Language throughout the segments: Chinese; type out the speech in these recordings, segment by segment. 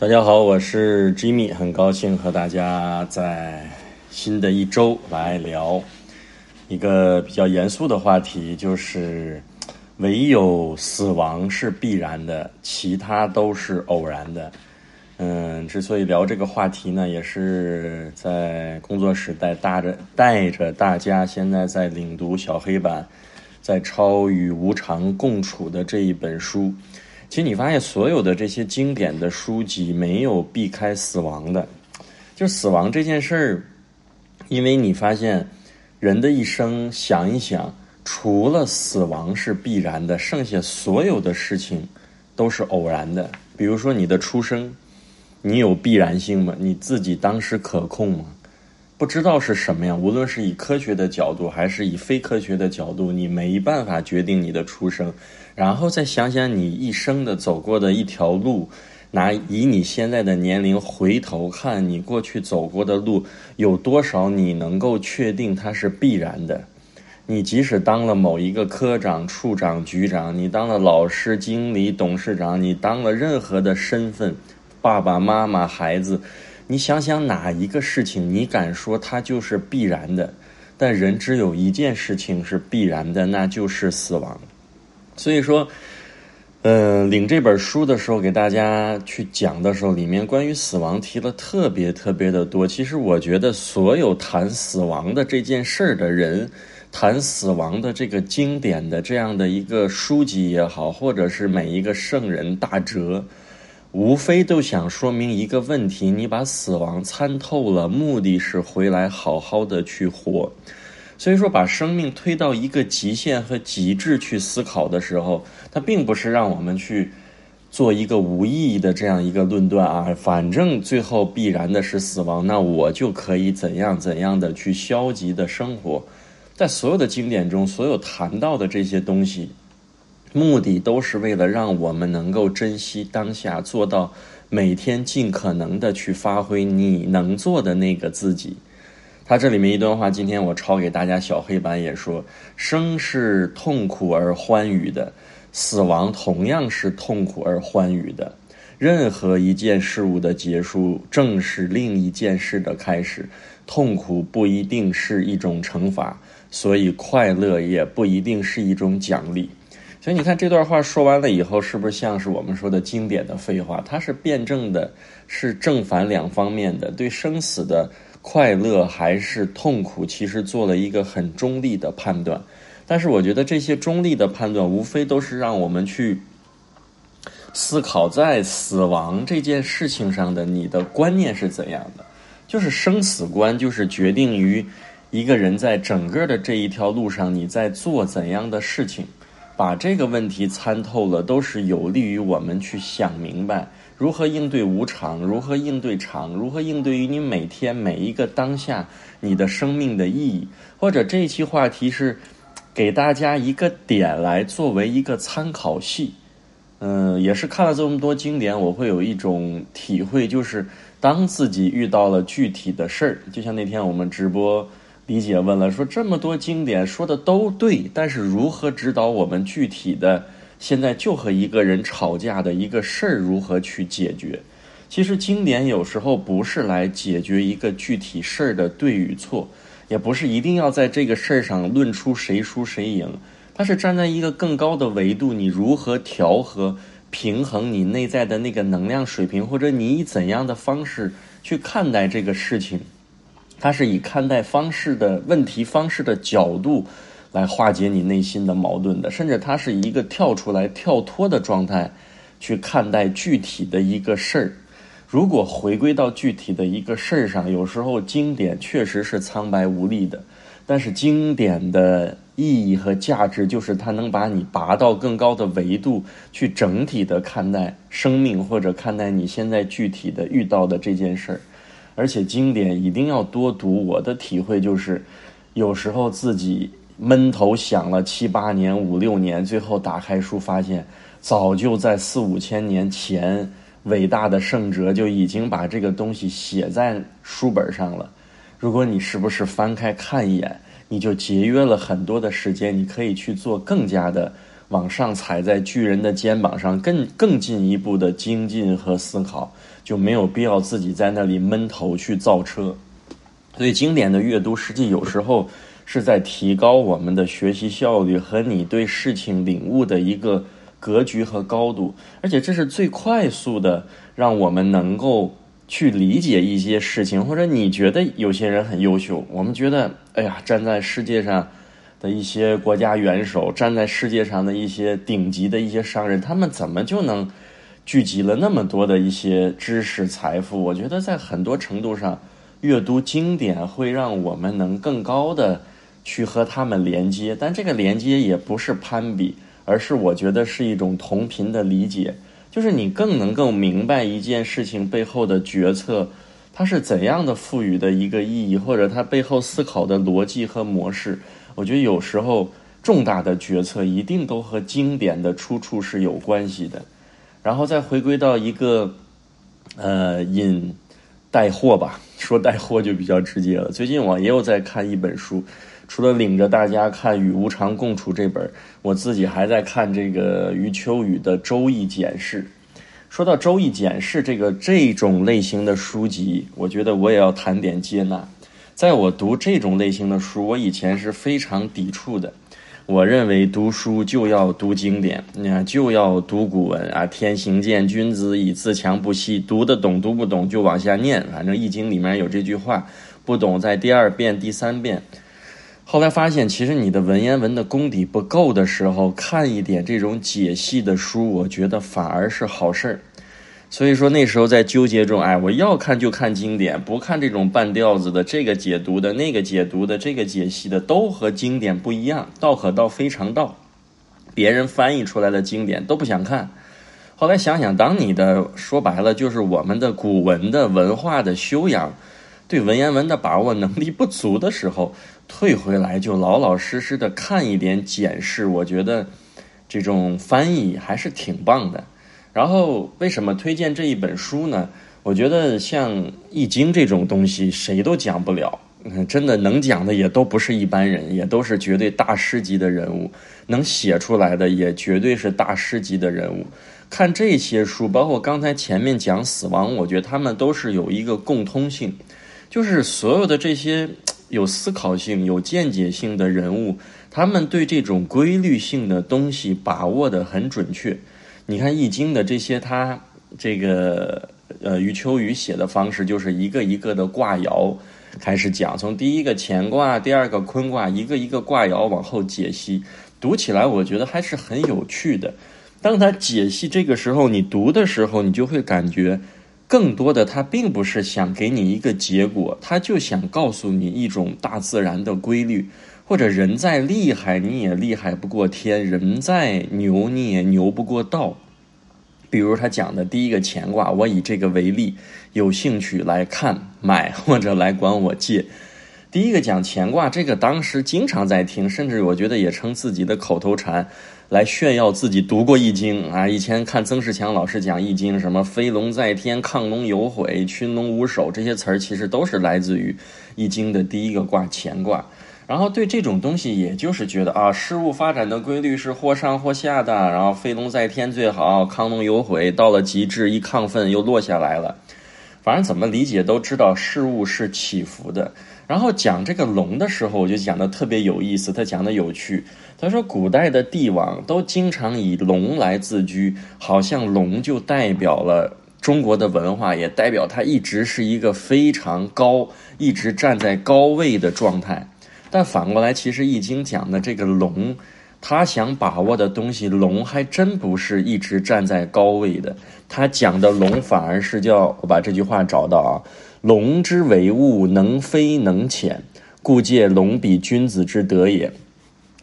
大家好，我是 Jimmy，很高兴和大家在新的一周来聊一个比较严肃的话题，就是唯有死亡是必然的，其他都是偶然的。嗯，之所以聊这个话题呢，也是在工作室带带着带着大家现在在领读小黑板，在超与无常共处的这一本书。其实你发现，所有的这些经典的书籍没有避开死亡的，就死亡这件事儿。因为你发现，人的一生想一想，除了死亡是必然的，剩下所有的事情都是偶然的。比如说你的出生，你有必然性吗？你自己当时可控吗？不知道是什么样。无论是以科学的角度，还是以非科学的角度，你没办法决定你的出生。然后再想想你一生的走过的一条路，拿以你现在的年龄回头看你过去走过的路，有多少你能够确定它是必然的？你即使当了某一个科长、处长、局长，你当了老师、经理、董事长，你当了任何的身份，爸爸妈妈、孩子，你想想哪一个事情你敢说它就是必然的？但人只有一件事情是必然的，那就是死亡。所以说，嗯，领这本书的时候，给大家去讲的时候，里面关于死亡提了特别特别的多。其实我觉得，所有谈死亡的这件事儿的人，谈死亡的这个经典的这样的一个书籍也好，或者是每一个圣人大哲，无非都想说明一个问题：你把死亡参透了，目的是回来好好的去活。所以说，把生命推到一个极限和极致去思考的时候，它并不是让我们去做一个无意义的这样一个论断啊。反正最后必然的是死亡，那我就可以怎样怎样的去消极的生活。在所有的经典中，所有谈到的这些东西，目的都是为了让我们能够珍惜当下，做到每天尽可能的去发挥你能做的那个自己。他这里面一段话，今天我抄给大家小黑板也说：生是痛苦而欢愉的，死亡同样是痛苦而欢愉的。任何一件事物的结束，正是另一件事的开始。痛苦不一定是一种惩罚，所以快乐也不一定是一种奖励。所以你看这段话说完了以后，是不是像是我们说的经典的废话？它是辩证的，是正反两方面的，对生死的。快乐还是痛苦，其实做了一个很中立的判断，但是我觉得这些中立的判断，无非都是让我们去思考在死亡这件事情上的你的观念是怎样的。就是生死观，就是决定于一个人在整个的这一条路上，你在做怎样的事情。把这个问题参透了，都是有利于我们去想明白。如何应对无常？如何应对常？如何应对于你每天每一个当下你的生命的意义？或者这一期话题是给大家一个点来作为一个参考系。嗯，也是看了这么多经典，我会有一种体会，就是当自己遇到了具体的事儿，就像那天我们直播，李姐问了，说这么多经典说的都对，但是如何指导我们具体的？现在就和一个人吵架的一个事儿如何去解决？其实经典有时候不是来解决一个具体事儿的对与错，也不是一定要在这个事儿上论出谁输谁赢，它是站在一个更高的维度，你如何调和平衡你内在的那个能量水平，或者你以怎样的方式去看待这个事情，它是以看待方式的问题方式的角度。来化解你内心的矛盾的，甚至它是一个跳出来、跳脱的状态，去看待具体的一个事儿。如果回归到具体的一个事儿上，有时候经典确实是苍白无力的，但是经典的意义和价值就是它能把你拔到更高的维度，去整体的看待生命，或者看待你现在具体的遇到的这件事儿。而且经典一定要多读。我的体会就是，有时候自己。闷头想了七八年、五六年，最后打开书，发现早就在四五千年前，伟大的圣哲就已经把这个东西写在书本上了。如果你时不时翻开看一眼，你就节约了很多的时间，你可以去做更加的往上踩在巨人的肩膀上，更更进一步的精进和思考，就没有必要自己在那里闷头去造车。所以，经典的阅读实际有时候是在提高我们的学习效率和你对事情领悟的一个格局和高度，而且这是最快速的让我们能够去理解一些事情。或者你觉得有些人很优秀，我们觉得，哎呀，站在世界上。的一些国家元首站在世界上的一些顶级的一些商人，他们怎么就能聚集了那么多的一些知识财富？我觉得在很多程度上，阅读经典会让我们能更高的去和他们连接，但这个连接也不是攀比，而是我觉得是一种同频的理解，就是你更能够明白一件事情背后的决策，它是怎样的赋予的一个意义，或者它背后思考的逻辑和模式。我觉得有时候重大的决策一定都和经典的出处是有关系的，然后再回归到一个呃引带货吧，说带货就比较直接了。最近我也有在看一本书，除了领着大家看《与无常共处》这本，我自己还在看这个余秋雨的《周易简释》。说到《周易简释》这个这种类型的书籍，我觉得我也要谈点接纳。在我读这种类型的书，我以前是非常抵触的。我认为读书就要读经典，那就要读古文啊。天行健，君子以自强不息。读得懂，读不懂就往下念。反正《易经》里面有这句话，不懂在第二遍、第三遍。后来发现，其实你的文言文的功底不够的时候，看一点这种解析的书，我觉得反而是好事儿。所以说那时候在纠结中，哎，我要看就看经典，不看这种半吊子的，这个解读的，那个解读的，这个解析的，都和经典不一样。道可道非常道，别人翻译出来的经典都不想看。后来想想，当你的说白了就是我们的古文的文化的修养，对文言文的把握能力不足的时候，退回来就老老实实的看一点简释，我觉得这种翻译还是挺棒的。然后为什么推荐这一本书呢？我觉得像《易经》这种东西，谁都讲不了。真的能讲的也都不是一般人，也都是绝对大师级的人物。能写出来的也绝对是大师级的人物。看这些书，包括刚才前面讲死亡，我觉得他们都是有一个共通性，就是所有的这些有思考性、有见解性的人物，他们对这种规律性的东西把握的很准确。你看《易经》的这些，他这个呃余秋雨写的方式，就是一个一个的卦爻开始讲，从第一个乾卦、第二个坤卦，一个一个卦爻往后解析，读起来我觉得还是很有趣的。当他解析这个时候，你读的时候，你就会感觉更多的他并不是想给你一个结果，他就想告诉你一种大自然的规律。或者人再厉害，你也厉害不过天；人再牛，你也牛不过道。比如他讲的第一个乾卦，我以这个为例，有兴趣来看、买或者来管我借。第一个讲乾卦，这个当时经常在听，甚至我觉得也成自己的口头禅，来炫耀自己读过易经啊。以前看曾仕强老师讲易经，什么飞龙在天、亢龙有悔、群龙无首这些词儿，其实都是来自于易经的第一个卦乾卦。然后对这种东西，也就是觉得啊，事物发展的规律是或上或下的。然后飞龙在天最好，亢龙有悔，到了极致一亢奋又落下来了。反正怎么理解都知道事物是起伏的。然后讲这个龙的时候，我就讲的特别有意思，他讲的有趣。他说古代的帝王都经常以龙来自居，好像龙就代表了中国的文化，也代表它一直是一个非常高，一直站在高位的状态。但反过来，其实《易经》讲的这个龙，他想把握的东西，龙还真不是一直站在高位的。他讲的龙，反而是叫我把这句话找到啊：“龙之为物，能飞能潜，故借龙比君子之德也。”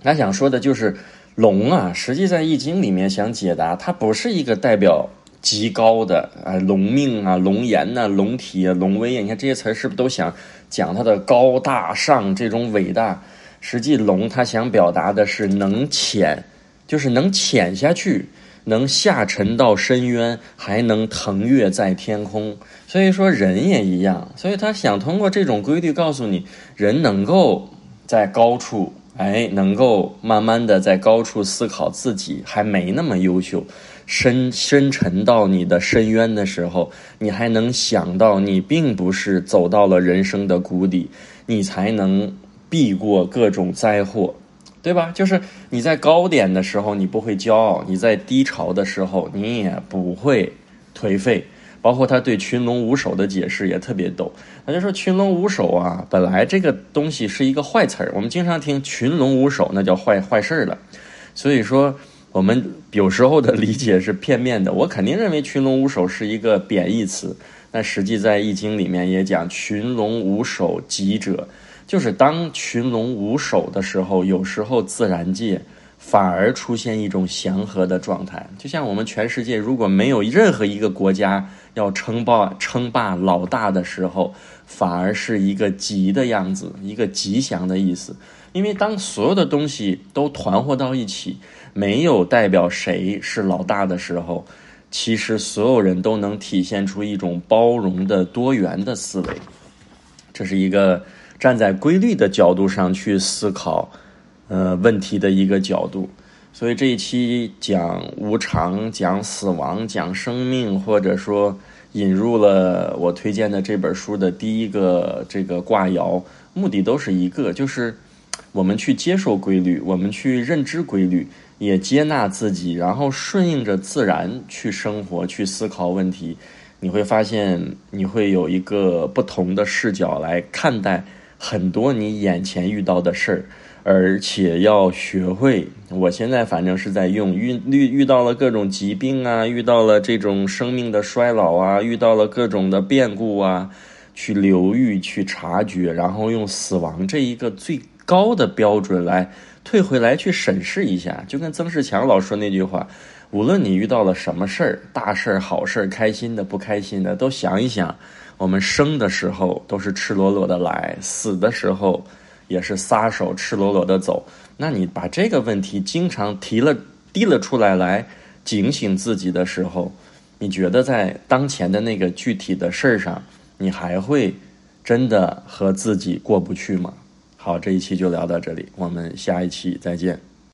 他想说的就是龙啊，实际在《易经》里面想解答，它不是一个代表极高的啊龙命啊、龙颜呐、龙体啊、龙威啊。你看这些词儿是不是都想？讲它的高大上这种伟大，实际龙它想表达的是能潜，就是能潜下去，能下沉到深渊，还能腾跃在天空。所以说人也一样，所以他想通过这种规律告诉你，人能够在高处哎，能够慢慢的在高处思考自己还没那么优秀，深深沉到你的深渊的时候，你还能想到你并不是走到了人生的谷底，你才能避过各种灾祸，对吧？就是你在高点的时候你不会骄傲，你在低潮的时候你也不会颓废。包括他对群龙无首的解释也特别逗，他就说群龙无首啊，本来这个东西是一个坏词儿，我们经常听群龙无首，那叫坏坏事儿了。所以说，我们有时候的理解是片面的。我肯定认为群龙无首是一个贬义词，但实际在易经里面也讲群龙无首吉者，就是当群龙无首的时候，有时候自然界。反而出现一种祥和的状态，就像我们全世界如果没有任何一个国家要称霸称霸老大的时候，反而是一个吉的样子，一个吉祥的意思。因为当所有的东西都团伙到一起，没有代表谁是老大的时候，其实所有人都能体现出一种包容的多元的思维。这是一个站在规律的角度上去思考。呃，问题的一个角度，所以这一期讲无常、讲死亡、讲生命，或者说引入了我推荐的这本书的第一个这个卦爻，目的都是一个，就是我们去接受规律，我们去认知规律，也接纳自己，然后顺应着自然去生活、去思考问题，你会发现你会有一个不同的视角来看待很多你眼前遇到的事儿。而且要学会，我现在反正是在用遇遇遇到了各种疾病啊，遇到了这种生命的衰老啊，遇到了各种的变故啊，去留意、去察觉，然后用死亡这一个最高的标准来退回来去审视一下。就跟曾仕强老说那句话：，无论你遇到了什么事儿，大事儿、好事儿、开心的、不开心的，都想一想，我们生的时候都是赤裸裸的来，死的时候。也是撒手赤裸裸的走，那你把这个问题经常提了、提了出来，来警醒自己的时候，你觉得在当前的那个具体的事儿上，你还会真的和自己过不去吗？好，这一期就聊到这里，我们下一期再见。